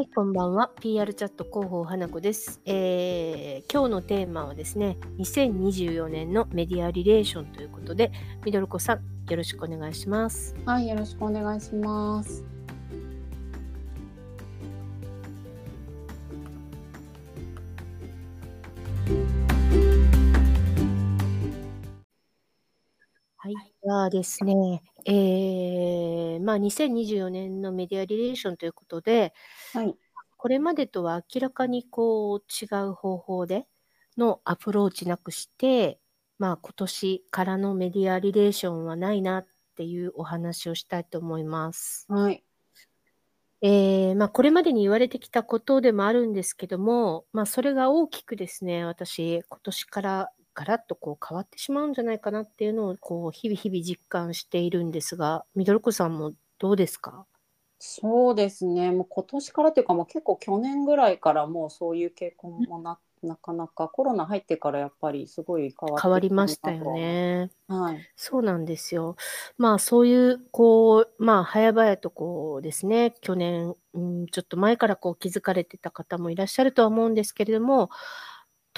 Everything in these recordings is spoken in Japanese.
はい、こんばんは。PR チャット広報花子です、えー、今日のテーマはですね、2024年のメディアリレーションということで、みどるこさん、よろしくお願いします。はい、よろしくお願いします。はい、はですね、えー、まあ、2024年のメディアリレーションということで、はい。これまでとは明らかにこう違う方法でのアプローチなくして、まあ、今年からのメディアリレーションはないなっていうお話をしたいと思います。はい。えー、まあ、これまでに言われてきたことでもあるんですけども、まあ、それが大きくですね、私、今年からガラッとこう変わってしまうんじゃないかなっていうのをこう日々日々実感しているんですが、ミドルコさんもどうですか？そうですね、もう今年からというか、もう結構去年ぐらいからもうそういう傾向もななかなかコロナ入ってからやっぱりすごい変わ変わりましたよね。はい。そうなんですよ。まあそういう、こう、まあ早々とこうですね、去年、うん、ちょっと前からこう気づかれてた方もいらっしゃるとは思うんですけれども、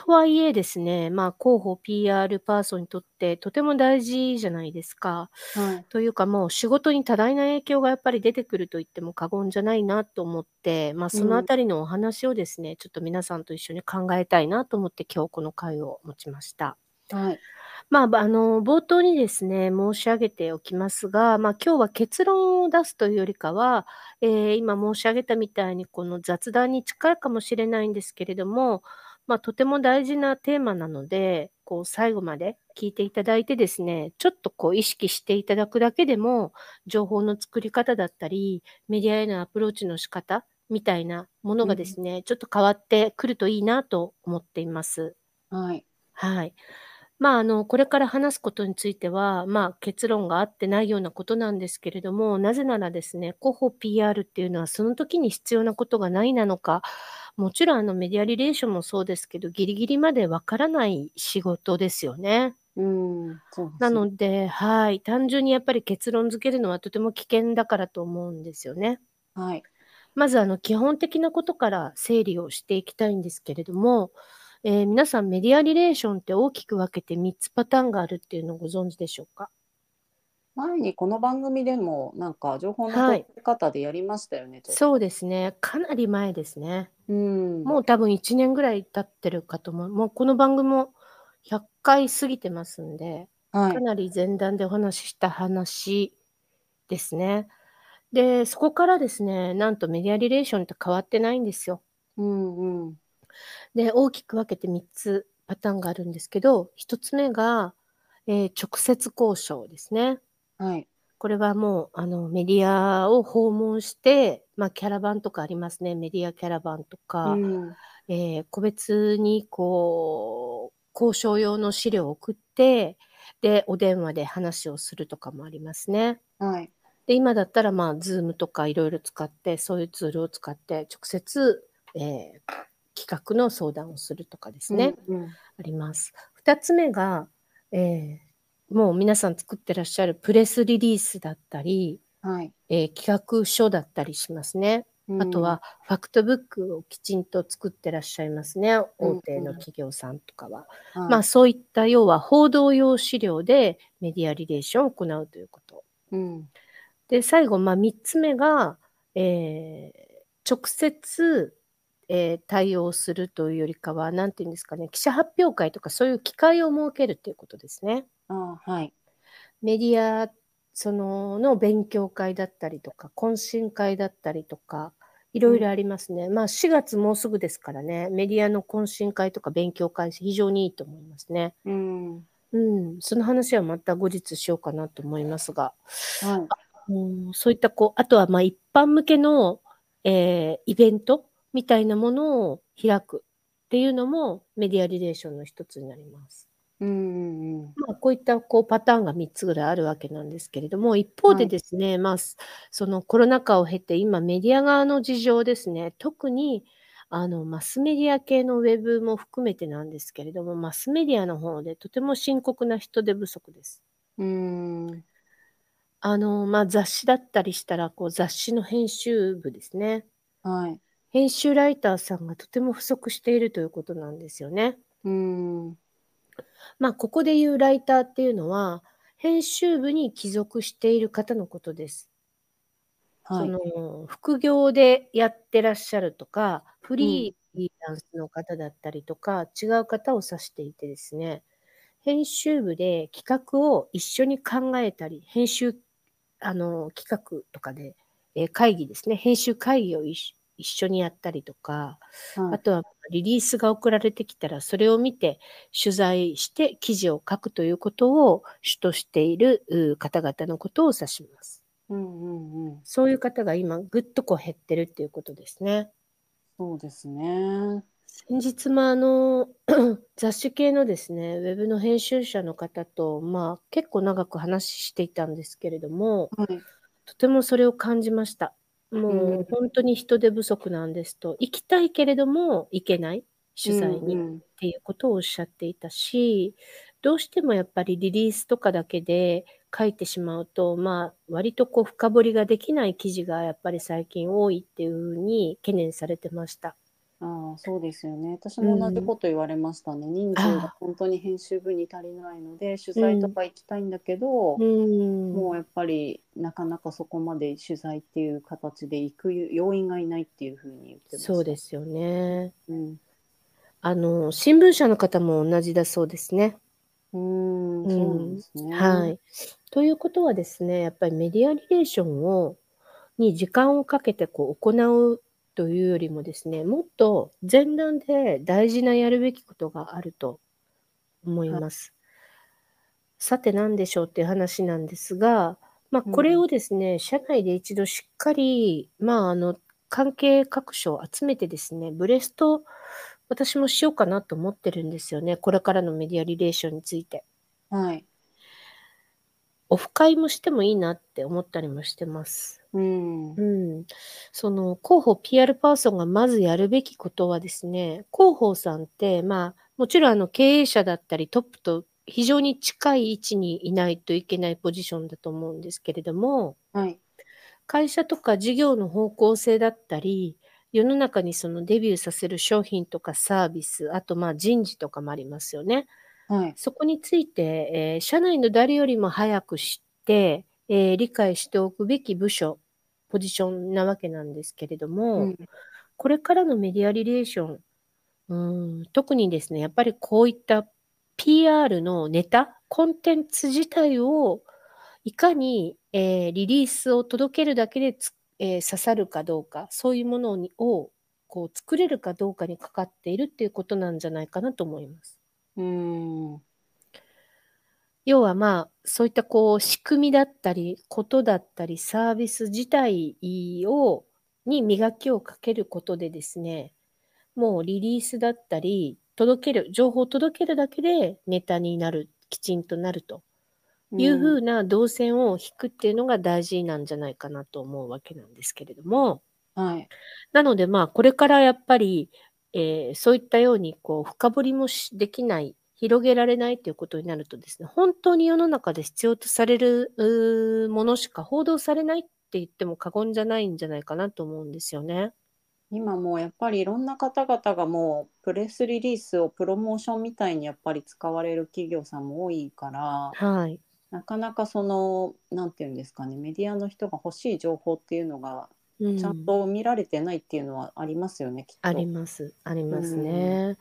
とはいえですね、まあ、広報 PR パーソンにとってとても大事じゃないですか。はい。というかもう仕事に多大な影響がやっぱり出てくると言っても過言じゃないなと思って、まあ、そのあたりのお話をですね、ちょっと皆さんと一緒に考えたいなと思って今日この会を持ちました。はい。まあ、あの、冒頭にですね、申し上げておきますが、まあ、今日は結論を出すというよりかは、えー今申し上げたみたいにこの雑談に近いかもしれないんですけれども、まあ、とても大事なテーマなので、こう最後まで聞いていただいてですね、ちょっとこう意識していただくだけでも、情報の作り方だったり、メディアへのアプローチの仕方みたいなものがですね、うん、ちょっと変わってくるといいなと思っています。はい。はい。まあ、あの、これから話すことについては、まあ、結論があってないようなことなんですけれども、なぜならですね、広報 PR っていうのはその時に必要なことがないなのか、もちろんあのメディアリレーションもそうですけど、ギリギリまでわからない仕事ですよね。うん、そうなので、はい、単純にやっぱり結論付けるのはとても危険だからと思うんですよね。はい。まずあの基本的なことから整理をしていきたいんですけれども、えー、皆さんメディアリレーションって大きく分けて3つパターンがあるっていうのをご存知でしょうか？前にこの番組でもなんか情報の取り方でやりましたよね、はい、そうですね。かなり前ですね、うん、もう多分1年ぐらい経ってるかと思う。もうこの番組も100回過ぎてますんで、はい、かなり前段でお話しした話ですね。でそこからですねなんとメディアリレーションって変わってないんですよ、うんうん、で、大きく分けて3つパターンがあるんですけど、1つ目が、えー、直接交渉ですね。はい。これはもうあのメディアを訪問して、まあ、キャラバンとかありますね。メディアキャラバンとか、うん、えー、個別にこう、交渉用の資料を送って、で、お電話で話をするとかもありますね。はい。で、今だったら、まあ、 Zoom とかいろいろ使って、そういうツールを使って、直接、えー、企画の相談をするとかですね、うんうん、あります。2つ目が、えー、もう皆さん作ってらっしゃるプレスリリースだったり、はいえー、企画書だったりしますね。あとはファクトブックをきちんと作ってらっしゃいますね、大手の企業さんとかは。うんうん、まあそういった要は報道用資料でメディアリレーションを行うということ。うん、で最後、まあ、3つ目が、えー、直接えー、対応するというよりかは、なんていうんですかね、記者発表会とかそういう機会を設けるということですね。あはい。メディアそのの勉強会だったりとか、懇親会だったりとか、いろいろありますね。うん、まあ4月もうすぐですからね、メディアの懇親会とか勉強会、非常にいいと思いますね。うん。うん、その話はまた後日しようかなと思いますが、はい、うん、そういったこう、あとはまあ一般向けの、えー、イベントみたいなものを開くっていうのもメディアリレーションの一つになります。うんうんまあ、こういったこうパターンが3つぐらいあるわけなんですけれども、一方でですね、はい、まあ、そのコロナ禍を経て、今メディア側の事情ですね、特にあのマスメディア系のウェブも含めてなんですけれども、マスメディアの方でとても深刻な人手不足です。うんあのまあ、雑誌だったりしたらこう雑誌の編集部ですね。はい。編集ライターさんがとても不足しているということなんですよね。うん。まあ、ここで言うライターっていうのは、編集部に帰属している方のことです。はい。その、副業でやってらっしゃるとか、フリーランスの方だったりとか、違う方を指していてですね、編集部で企画を一緒に考えたり、編集、あの、企画とかで、え会議ですね、編集会議を一一緒にやったりとか、はい。あとはリリースが送られてきたら、それを見て取材して記事を書くということを主としているう方々のことを指します。うんうんうん。そういう方が今ぐっとこう減ってるっていうことですね。そうですね。先日もあの、雑誌系のですね、ウェブの編集者の方と、まあ、結構長く話していたんですけれども、はい。とてもそれを感じました。うもうんほんとに人手不足なんですと、行きたいけれども行けない、う取材にっ。ていうことをおっしゃっていたし、どうしてもやっぱりリリースとかだけで書いてしまうと、まあ、割とこう深掘りができない記事がやっぱり最近多いっていう風に懸念されてました。ああ、そうですよね。私うも同じん。こと言われましたね。人数がああ。ほんとに編集部に足りないので、取うん。材とか行きたいんだけど、うーん。もうやっぱりなかなかそこまで取材っていう形で行く要員がいないっていう風に言ってました。そうですよね。うん。あの、新聞社の方も同じだそうですね。うーん、うそうなんでん、すね。はい。ということはですね、やっぱりメディアリレーションをに時間をかけてこう行うというよりもですね、もっと前段で大事なやるべきことがあると思いはます。さて何でしょうっていう話なんですが、ま、うこれん。をですね、社内で一度しっかり、まあ、あの、関係各所を集めてですね、ブレスト、私もしようかなと思ってるんですよね、これからのメディアリレーションについて。はい。オフ会もしてもいいなって思ったりもしてます。うん。うん。その広報 PR パーソンがまずやるべきことはですね、広報さんって、まあ、もちろんあの経営者だったりトップと非常に近い位置にいないといけないポジションだと思うんですけれどもはい。会社とか事業の方向性だったり、世の中にそのデビューさせる商品とかサービス、あとまあ人事とかもありますよね。はい。そこについて、え、社内の誰よりも早く知って、え、理解しておくべき部署、ポジションなわけなんですけれども、うん。これからのメディアリレーション、うーん、特にですね、やっぱりこういった PR のネタ、コンテンツ自体をいかに、ええ、リリースを届けるだけでつええ、刺さるかどうか、そういうものにを、こう作れるかどうかにかかっているっていうことなんじゃないかなと思います。うーん。要は、まあ、そういったこう仕組みだったり、ことだったり、サービス自体をに磨きをかけることでですね、もうリリースだったり、届ける情報を届けるだけでネタになる、きちんとなるといううん。風な動線を引くっていうのが大事なんじゃないかなと思うわけなんですけれども。はい。なので、まあ、これからやっぱり、ええ、そういったようにこう深掘りもしできない、広げられないということになるとですね、本当に世の中で必要とされる、うものしか報道されないって言っても過言じゃないんじゃないかなと思うんですよね。今もうやっぱりいろんな方々がもうプレスリリースをプロモーションみたいにやっぱり使われる企業さんも多いからはい。なかなかその何て言うんですかね、メディアの人が欲しい情報っていうのがちゃんうん。と見られてないっていうのはありますよね、きっありと。ますありうますん。ね。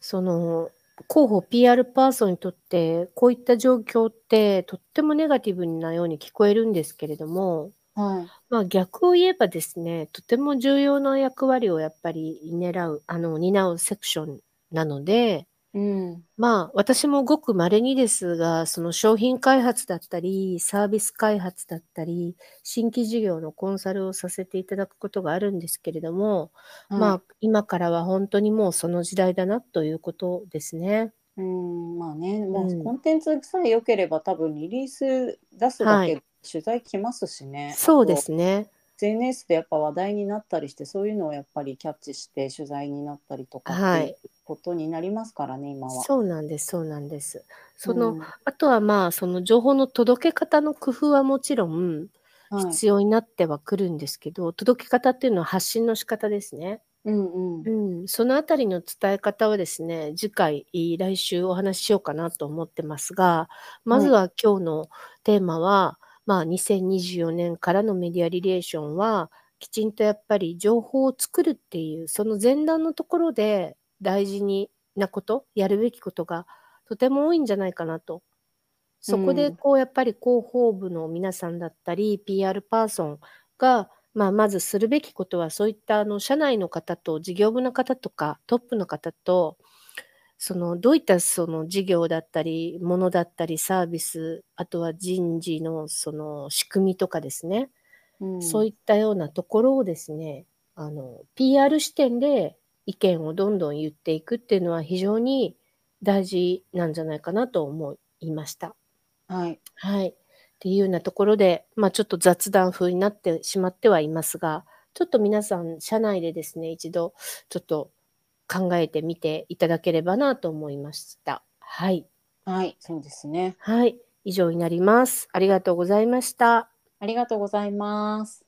その広報 PR パーソンにとって、こういった状況ってとってもネガティブなように聞こえるんですけれども、はい。まあ、逆を言えばですね、とても重要な役割をやっぱり担うあの、担うセクションなので、うん。まあ、私もごく稀にですが、その商品開発だったり、サービス開発だったり、新規事業のコンサルをさせていただくことがあるんですけれども、はい。まあ、今からはほんとにもうその時代だなということですね。うーん、まあね、もうコうん。ンテンツさえ良ければ多分リリース出すだはい。け取材来ますしね。あそうでと、すね。SNS でやっぱ話題になったりして、そういうのをやっぱりキャッチして取材になったりとかっていうはい。ことになりますからね、今は。そうなんですそうなんです。その、うん。あとは、まあ、その情報の届け方の工夫はもちろんはい。必要になってはくるんですけど、届け方っていうのは発信の仕方ですね。うんう。うんん、そのあたりの伝え方はですね、次回、来週お話ししようかなと思ってますが、まずは今日のテーマは、まあ、2024年からのメディアリレーションは、きちんとやっぱり情報を作るっていう、その前段のところで大事になこと、やるべきことがとても多いんじゃないかなと。そこでうん。こうやっぱり広報部の皆さんだったり、PR パーソンが、まあ、まずするべきことは、そういったあの社内の方と事業部の方とかトップの方と、そのどういったその事業だったり、ものだったり、サービス、あとは人事のその仕組みとかですね、うん。そういったようなところをですね、あの、PR 視点で意見をどんどん言っていくっていうのは非常に大事なんじゃないかなと思いました。はい。はい。っていうようなところで、まあちょっと雑談風になってしまってはいますが、ちょっと皆さん、社内でですね、一度ちょっと考えてみていただければなと思いました。はい。はい、そうですね。はい。以上になります。ありがとうございました。ありがとうございます。